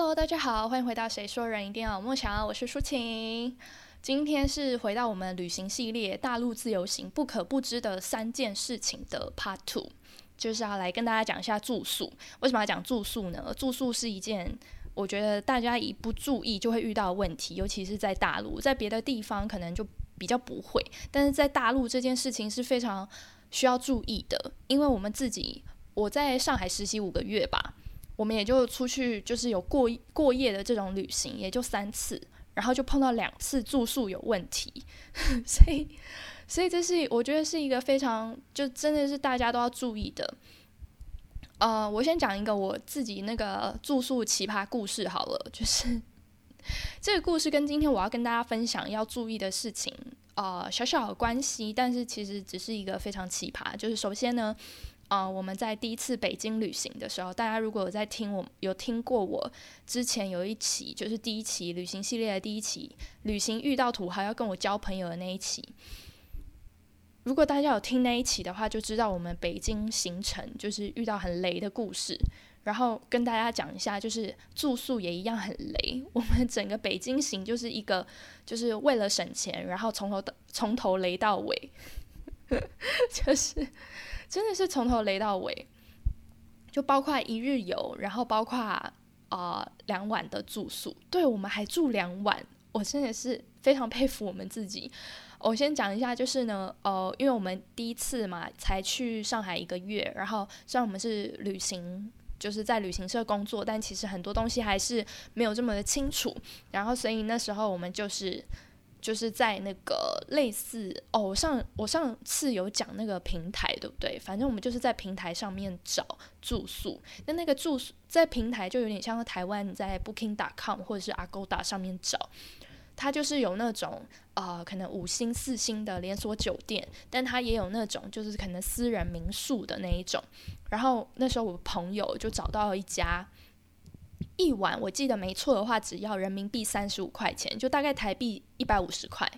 Hello，大家好，欢迎回到《谁说人一定要有梦想》，我是舒晴。今天是回到我们旅行系列《大陆自由行不可不知的三件事情》的 Part Two，就是要来跟大家讲一下住宿。为什么要讲住宿呢？住宿是一件我觉得大家一不注意就会遇到的问题，尤其是在大陆，在别的地方可能就比较不会，但是在大陆这件事情是非常需要注意的，因为我们自己我在上海实习五个月吧。我们也就出去，就是有过过夜的这种旅行，也就三次，然后就碰到两次住宿有问题，所以，所以这是我觉得是一个非常就真的是大家都要注意的。呃，我先讲一个我自己那个住宿奇葩故事好了，就是 这个故事跟今天我要跟大家分享要注意的事情，呃，小小的关系，但是其实只是一个非常奇葩。就是首先呢。啊，我们在第一次北京旅行的时候，大家如果有在听我有听过我之前有一期，就是第一期旅行系列的第一期，旅行遇到土豪要跟我交朋友的那一期。如果大家有听那一期的话，就知道我们北京行程就是遇到很雷的故事。然后跟大家讲一下，就是住宿也一样很雷。我们整个北京行就是一个，就是为了省钱，然后从头到从头雷到尾，就是。真的是从头雷到尾，就包括一日游，然后包括啊两晚的住宿，对我们还住两晚，我真的是非常佩服我们自己。我先讲一下，就是呢，呃，因为我们第一次嘛，才去上海一个月，然后虽然我们是旅行，就是在旅行社工作，但其实很多东西还是没有这么的清楚，然后所以那时候我们就是。就是在那个类似哦，我上我上次有讲那个平台，对不对？反正我们就是在平台上面找住宿。那那个住宿在平台就有点像台湾在 Booking.com 或者是 Agoda 上面找，它就是有那种呃可能五星四星的连锁酒店，但它也有那种就是可能私人民宿的那一种。然后那时候我朋友就找到了一家。一晚我记得没错的话，只要人民币三十五块钱，就大概台币一百五十块，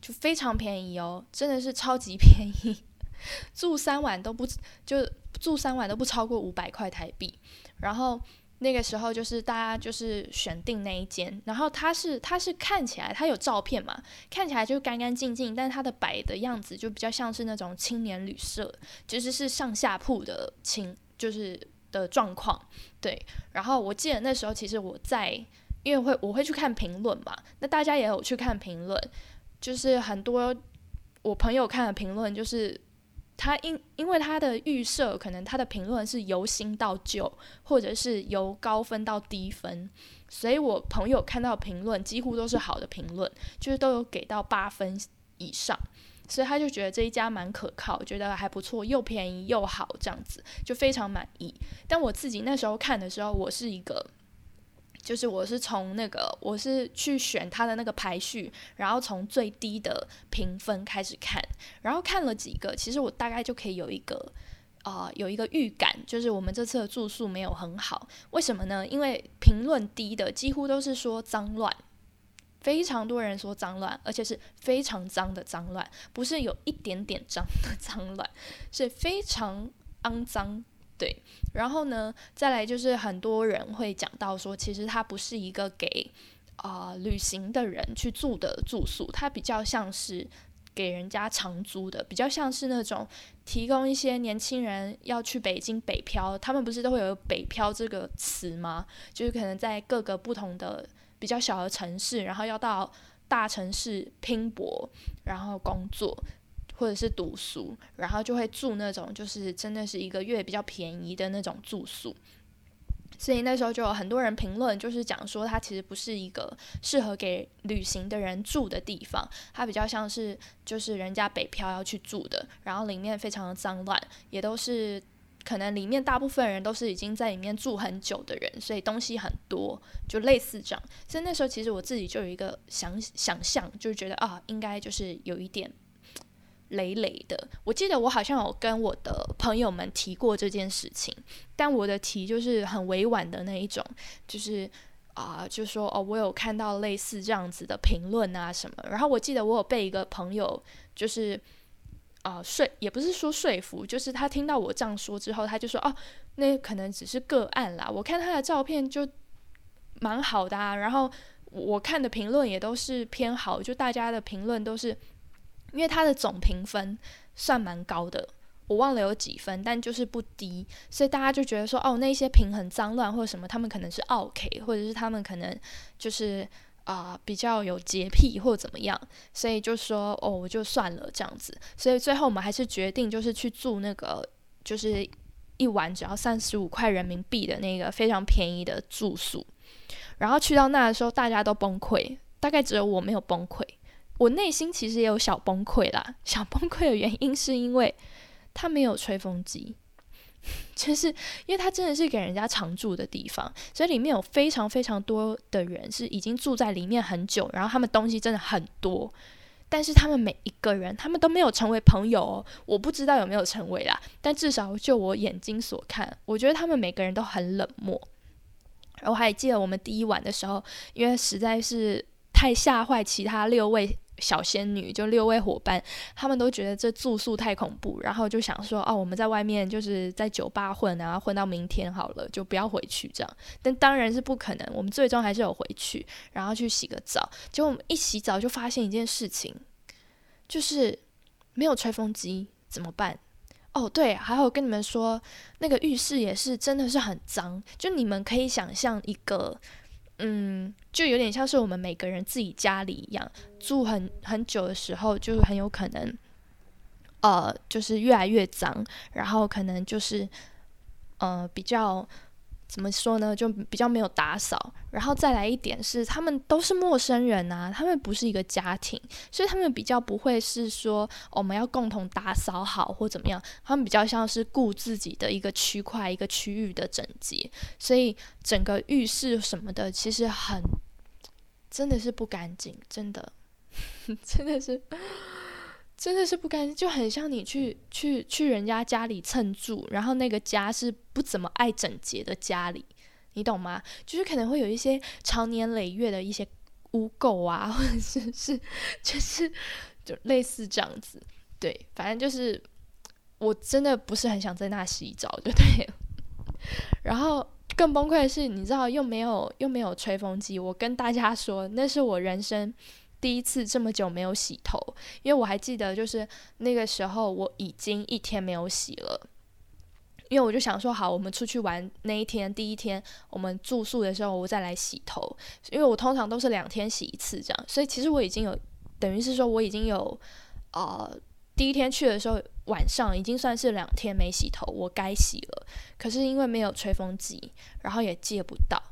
就非常便宜哦，真的是超级便宜。住三晚都不就住三晚都不超过五百块台币。然后那个时候就是大家就是选定那一间，然后它是它是看起来它有照片嘛，看起来就干干净净，但是它的摆的样子就比较像是那种青年旅社，其实是上下铺的青就是。的状况，对，然后我记得那时候其实我在，因为会我会去看评论嘛，那大家也有去看评论，就是很多我朋友看的评论，就是他因因为他的预设可能他的评论是由新到旧，或者是由高分到低分，所以我朋友看到评论几乎都是好的评论，就是都有给到八分以上。所以他就觉得这一家蛮可靠，觉得还不错，又便宜又好，这样子就非常满意。但我自己那时候看的时候，我是一个，就是我是从那个我是去选他的那个排序，然后从最低的评分开始看，然后看了几个，其实我大概就可以有一个啊有一个预感，就是我们这次的住宿没有很好。为什么呢？因为评论低的几乎都是说脏乱。非常多人说脏乱，而且是非常脏的脏乱，不是有一点点脏的脏乱，是非常肮脏。对，然后呢，再来就是很多人会讲到说，其实它不是一个给啊旅行的人去住的住宿，它比较像是给人家长租的，比较像是那种提供一些年轻人要去北京北漂，他们不是都会有北漂这个词吗？就是可能在各个不同的。比较小的城市，然后要到大城市拼搏，然后工作或者是读书，然后就会住那种就是真的是一个月比较便宜的那种住宿。所以那时候就有很多人评论，就是讲说它其实不是一个适合给旅行的人住的地方，它比较像是就是人家北漂要去住的，然后里面非常的脏乱，也都是。可能里面大部分人都是已经在里面住很久的人，所以东西很多，就类似这样。所以那时候其实我自己就有一个想想象，就是觉得啊，应该就是有一点累累的。我记得我好像有跟我的朋友们提过这件事情，但我的提就是很委婉的那一种，就是啊，就说哦，我有看到类似这样子的评论啊什么。然后我记得我有被一个朋友就是。啊，说也不是说说服，就是他听到我这样说之后，他就说：“哦，那可能只是个案啦。”我看他的照片，就蛮好的啊。然后我看的评论也都是偏好，就大家的评论都是，因为他的总评分算蛮高的，我忘了有几分，但就是不低，所以大家就觉得说，哦，那些评很脏乱或者什么，他们可能是 OK，或者是他们可能就是啊比较有洁癖或怎么样，所以就说，哦，我就算了这样子。所以最后我们还是决定就是去住那个就是。一晚只要三十五块人民币的那个非常便宜的住宿，然后去到那的时候，大家都崩溃，大概只有我没有崩溃。我内心其实也有小崩溃啦，小崩溃的原因是因为它没有吹风机，就是因为它真的是给人家常住的地方，所以里面有非常非常多的人是已经住在里面很久，然后他们东西真的很多。但是他们每一个人，他们都没有成为朋友哦。我不知道有没有成为啦，但至少就我眼睛所看，我觉得他们每个人都很冷漠。我还记得我们第一晚的时候，因为实在是太吓坏其他六位。小仙女就六位伙伴，他们都觉得这住宿太恐怖，然后就想说：“哦，我们在外面就是在酒吧混然后，混到明天好了，就不要回去这样。”但当然是不可能，我们最终还是有回去，然后去洗个澡。结果我们一洗澡就发现一件事情，就是没有吹风机，怎么办？哦，对，还有跟你们说，那个浴室也是真的是很脏，就你们可以想象一个。嗯，就有点像是我们每个人自己家里一样，住很很久的时候，就很有可能，呃，就是越来越脏，然后可能就是，呃，比较。怎么说呢？就比较没有打扫，然后再来一点是，他们都是陌生人啊，他们不是一个家庭，所以他们比较不会是说我们要共同打扫好或怎么样，他们比较像是顾自己的一个区块、一个区域的整洁，所以整个浴室什么的其实很，真的是不干净，真的，真的是。真的是不干净，就很像你去去去人家家里蹭住，然后那个家是不怎么爱整洁的家里，你懂吗？就是可能会有一些长年累月的一些污垢啊，或者是是就是就类似这样子。对，反正就是我真的不是很想在那洗澡，对不对？然后更崩溃的是，你知道又没有又没有吹风机，我跟大家说，那是我人生。第一次这么久没有洗头，因为我还记得，就是那个时候我已经一天没有洗了，因为我就想说，好，我们出去玩那一天，第一天我们住宿的时候，我再来洗头，因为我通常都是两天洗一次这样，所以其实我已经有，等于是说我已经有，呃，第一天去的时候晚上已经算是两天没洗头，我该洗了，可是因为没有吹风机，然后也借不到。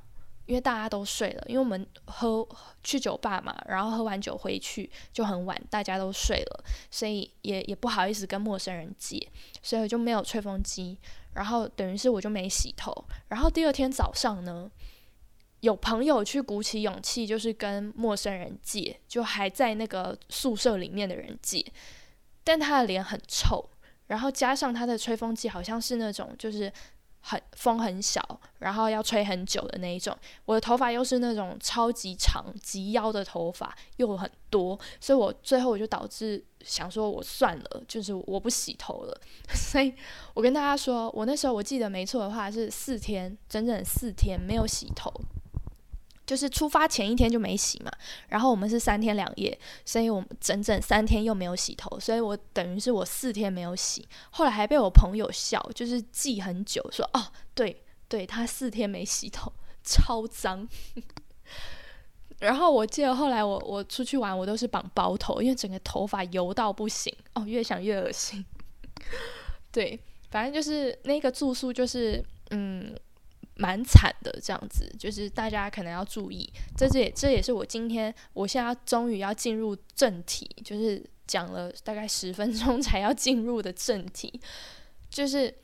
因为大家都睡了，因为我们喝去酒吧嘛，然后喝完酒回去就很晚，大家都睡了，所以也也不好意思跟陌生人借，所以我就没有吹风机，然后等于是我就没洗头，然后第二天早上呢，有朋友去鼓起勇气，就是跟陌生人借，就还在那个宿舍里面的人借，但他的脸很臭，然后加上他的吹风机好像是那种就是。很风很小，然后要吹很久的那一种。我的头发又是那种超级长、及腰的头发，又很多，所以我最后我就导致想说，我算了，就是我不洗头了。所以我跟大家说，我那时候我记得没错的话是四天，整整四天没有洗头。就是出发前一天就没洗嘛，然后我们是三天两夜，所以我们整整三天又没有洗头，所以我等于是我四天没有洗，后来还被我朋友笑，就是记很久，说哦，对对，他四天没洗头，超脏。然后我记得后来我我出去玩，我都是绑包头，因为整个头发油到不行，哦，越想越恶心。对，反正就是那个住宿就是嗯。蛮惨的，这样子就是大家可能要注意。这这也这也是我今天，我现在终于要进入正题，就是讲了大概十分钟才要进入的正题。就是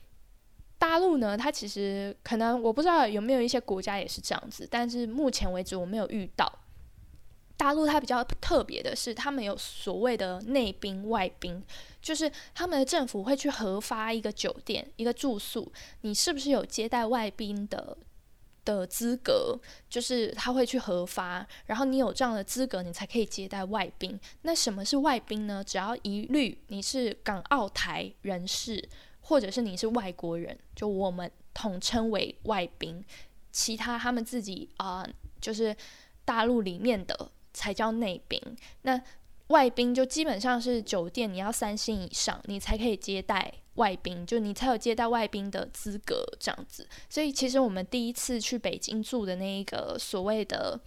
大陆呢，它其实可能我不知道有没有一些国家也是这样子，但是目前为止我没有遇到。大陆它比较特别的是，他们有所谓的内兵外兵，就是他们的政府会去核发一个酒店一个住宿，你是不是有接待外宾的的资格？就是他会去核发，然后你有这样的资格，你才可以接待外宾。那什么是外宾呢？只要一律你是港澳台人士，或者是你是外国人，就我们统称为外宾。其他他们自己啊。就是大陆里面的才叫内宾。那外宾就基本上是酒店，你要三星以上，你才可以接待外宾，就你才有接待外宾的资格这样子。所以其实我们第一次去北京住的那一个所谓的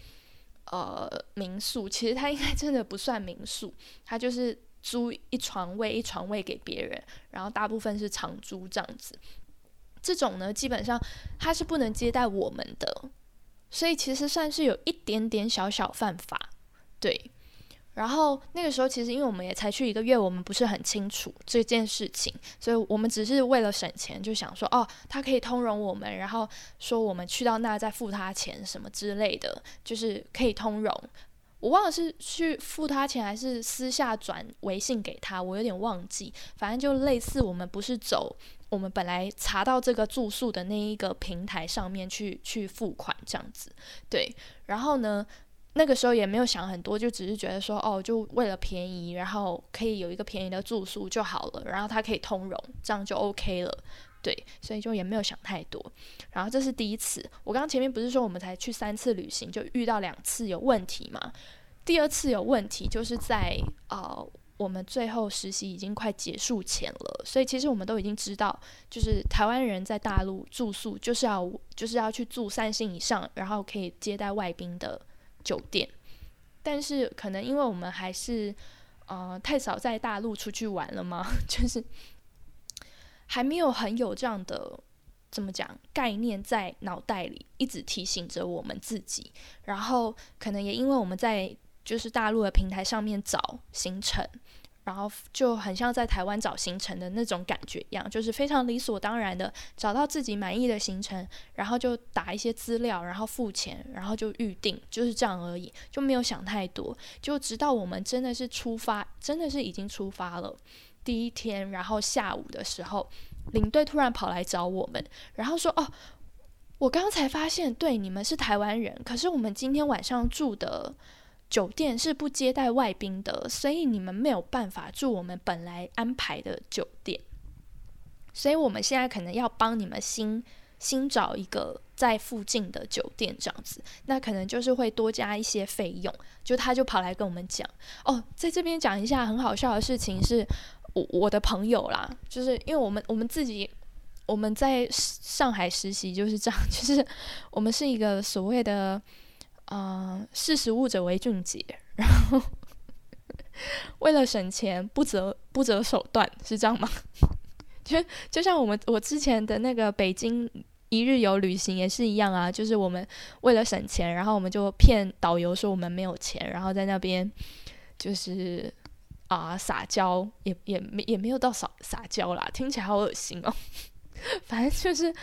呃民宿，其实它应该真的不算民宿，它就是租一床位一床位给别人，然后大部分是长租这样子。这种呢，基本上它是不能接待我们的，所以其实算是有一点点小小犯法，对。然后那个时候，其实因为我们也才去一个月，我们不是很清楚这件事情，所以我们只是为了省钱，就想说，哦，他可以通融我们，然后说我们去到那再付他钱什么之类的，就是可以通融。我忘了是去付他钱，还是私下转微信给他，我有点忘记。反正就类似，我们不是走我们本来查到这个住宿的那一个平台上面去去付款这样子，对。然后呢？那个时候也没有想很多，就只是觉得说，哦，就为了便宜，然后可以有一个便宜的住宿就好了，然后它可以通融，这样就 OK 了，对，所以就也没有想太多。然后这是第一次，我刚刚前面不是说我们才去三次旅行就遇到两次有问题嘛？第二次有问题就是在呃我们最后实习已经快结束前了，所以其实我们都已经知道，就是台湾人在大陆住宿就是要就是要去住三星以上，然后可以接待外宾的。酒店，但是可能因为我们还是呃太少在大陆出去玩了嘛，就是还没有很有这样的怎么讲概念在脑袋里，一直提醒着我们自己。然后可能也因为我们在就是大陆的平台上面找行程。然后就很像在台湾找行程的那种感觉一样，就是非常理所当然的找到自己满意的行程，然后就打一些资料，然后付钱，然后就预定，就是这样而已，就没有想太多。就直到我们真的是出发，真的是已经出发了第一天，然后下午的时候，领队突然跑来找我们，然后说：“哦，我刚才发现，对你们是台湾人，可是我们今天晚上住的。”酒店是不接待外宾的，所以你们没有办法住我们本来安排的酒店。所以我们现在可能要帮你们新新找一个在附近的酒店，这样子，那可能就是会多加一些费用。就他就跑来跟我们讲，哦，在这边讲一下很好笑的事情，是我我的朋友啦，就是因为我们我们自己我们在上海实习就是这样，就是我们是一个所谓的。啊，识时务者为俊杰，然后为了省钱不择不择手段，是这样吗？就就像我们我之前的那个北京一日游旅行也是一样啊，就是我们为了省钱，然后我们就骗导游说我们没有钱，然后在那边就是啊撒娇，也也没也没有到撒撒娇啦，听起来好恶心哦。反正就是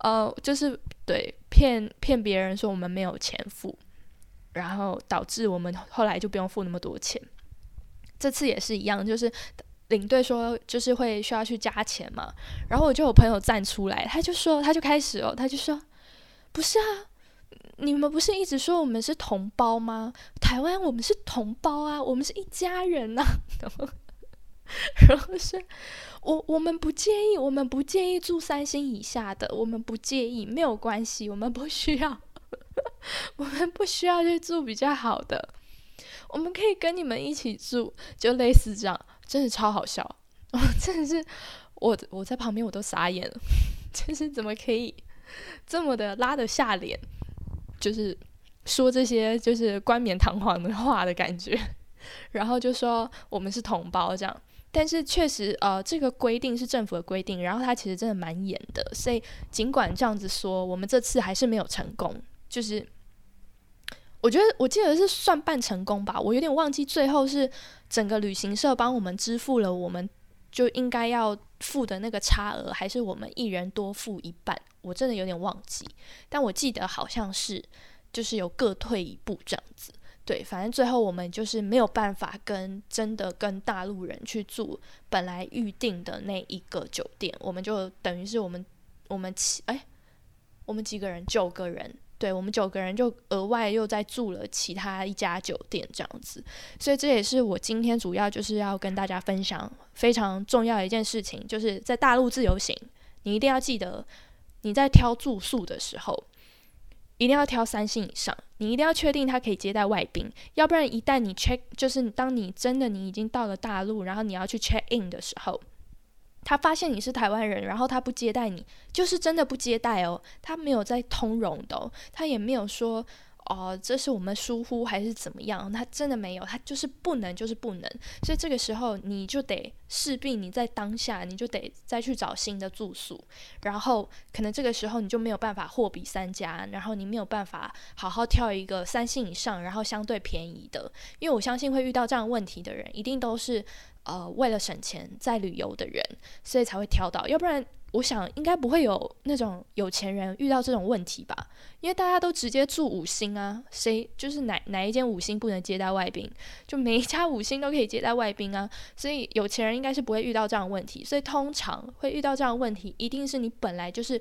呃，就是对骗骗别人说我们没有钱付。然后导致我们后来就不用付那么多钱。这次也是一样，就是领队说就是会需要去加钱嘛。然后我就有朋友站出来，他就说他就开始哦，他就说不是啊，你们不是一直说我们是同胞吗？台湾我们是同胞啊，我们是一家人 呐。然后是我我们不介意，我们不介意住三星以下的，我们不介意，没有关系，我们不需要。我们不需要去住比较好的，我们可以跟你们一起住，就类似这样，真的超好笑。真的是我我在旁边我都傻眼了，就是怎么可以这么的拉得下脸，就是说这些就是冠冕堂皇的话的感觉，然后就说我们是同胞这样。但是确实，呃，这个规定是政府的规定，然后它其实真的蛮严的，所以尽管这样子说，我们这次还是没有成功。就是，我觉得我记得是算半成功吧，我有点忘记最后是整个旅行社帮我们支付了我们就应该要付的那个差额，还是我们一人多付一半，我真的有点忘记。但我记得好像是就是有各退一步这样子，对，反正最后我们就是没有办法跟真的跟大陆人去住本来预定的那一个酒店，我们就等于是我们我们七哎，我们几个人九个人。对我们九个人就额外又在住了其他一家酒店这样子，所以这也是我今天主要就是要跟大家分享非常重要的一件事情，就是在大陆自由行，你一定要记得你在挑住宿的时候，一定要挑三星以上，你一定要确定他可以接待外宾，要不然一旦你 check，就是当你真的你已经到了大陆，然后你要去 check in 的时候，他发现你是台湾人，然后他不接待你，就是真的不接待哦，他没有在通融的，他也没有说。哦，这是我们疏忽还是怎么样？他真的没有，他就是不能，就是不能。所以这个时候你就得势必你在当下你就得再去找新的住宿，然后可能这个时候你就没有办法货比三家，然后你没有办法好好挑一个三星以上，然后相对便宜的。因为我相信会遇到这样问题的人，一定都是呃为了省钱在旅游的人，所以才会挑到，要不然。我想应该不会有那种有钱人遇到这种问题吧，因为大家都直接住五星啊，谁就是哪哪一间五星不能接待外宾，就每一家五星都可以接待外宾啊，所以有钱人应该是不会遇到这样的问题，所以通常会遇到这样的问题，一定是你本来就是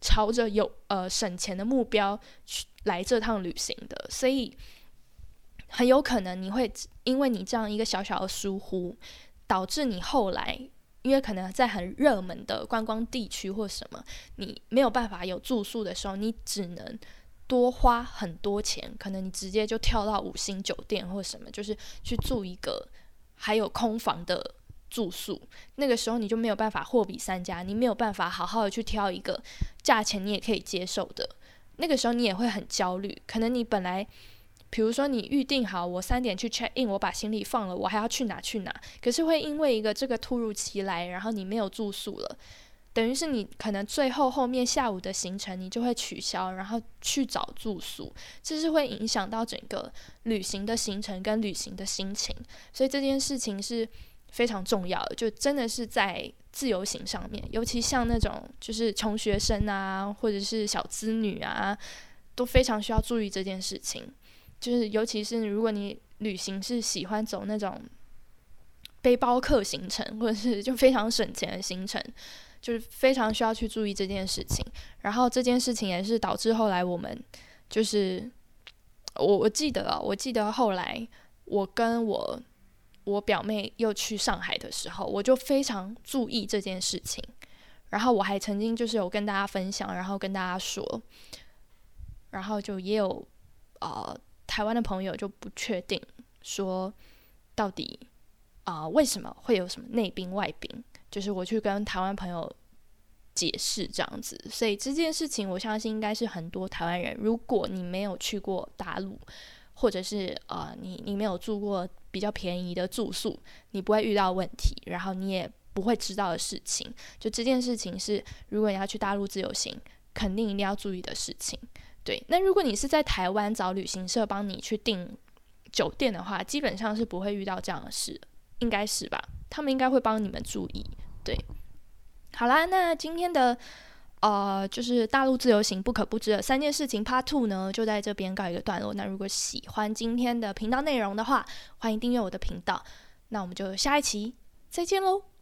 朝着有呃省钱的目标去来这趟旅行的，所以很有可能你会因为你这样一个小小的疏忽，导致你后来。因为可能在很热门的观光地区或什么，你没有办法有住宿的时候，你只能多花很多钱，可能你直接就跳到五星酒店或什么，就是去住一个还有空房的住宿。那个时候你就没有办法货比三家，你没有办法好好的去挑一个价钱你也可以接受的。那个时候你也会很焦虑，可能你本来。比如说，你预定好我三点去 check in，我把行李放了，我还要去哪去哪？可是会因为一个这个突如其来，然后你没有住宿了，等于是你可能最后后面下午的行程你就会取消，然后去找住宿，这是会影响到整个旅行的行程跟旅行的心情。所以这件事情是非常重要的，就真的是在自由行上面，尤其像那种就是穷学生啊，或者是小资女啊，都非常需要注意这件事情。就是，尤其是如果你旅行是喜欢走那种背包客行程，或者是就非常省钱的行程，就是非常需要去注意这件事情。然后这件事情也是导致后来我们就是我我记得啊，我记得后来我跟我我表妹又去上海的时候，我就非常注意这件事情。然后我还曾经就是有跟大家分享，然后跟大家说，然后就也有呃。台湾的朋友就不确定说到底啊为什么会有什么内宾外宾？就是我去跟台湾朋友解释这样子，所以这件事情我相信应该是很多台湾人，如果你没有去过大陆，或者是呃你你没有住过比较便宜的住宿，你不会遇到问题，然后你也不会知道的事情。就这件事情是，如果你要去大陆自由行，肯定一定要注意的事情。对，那如果你是在台湾找旅行社帮你去订酒店的话，基本上是不会遇到这样的事，应该是吧？他们应该会帮你们注意。对，好啦，那今天的呃，就是大陆自由行不可不知的三件事情 Part Two 呢，就在这边告一个段落。那如果喜欢今天的频道内容的话，欢迎订阅我的频道。那我们就下一期再见喽。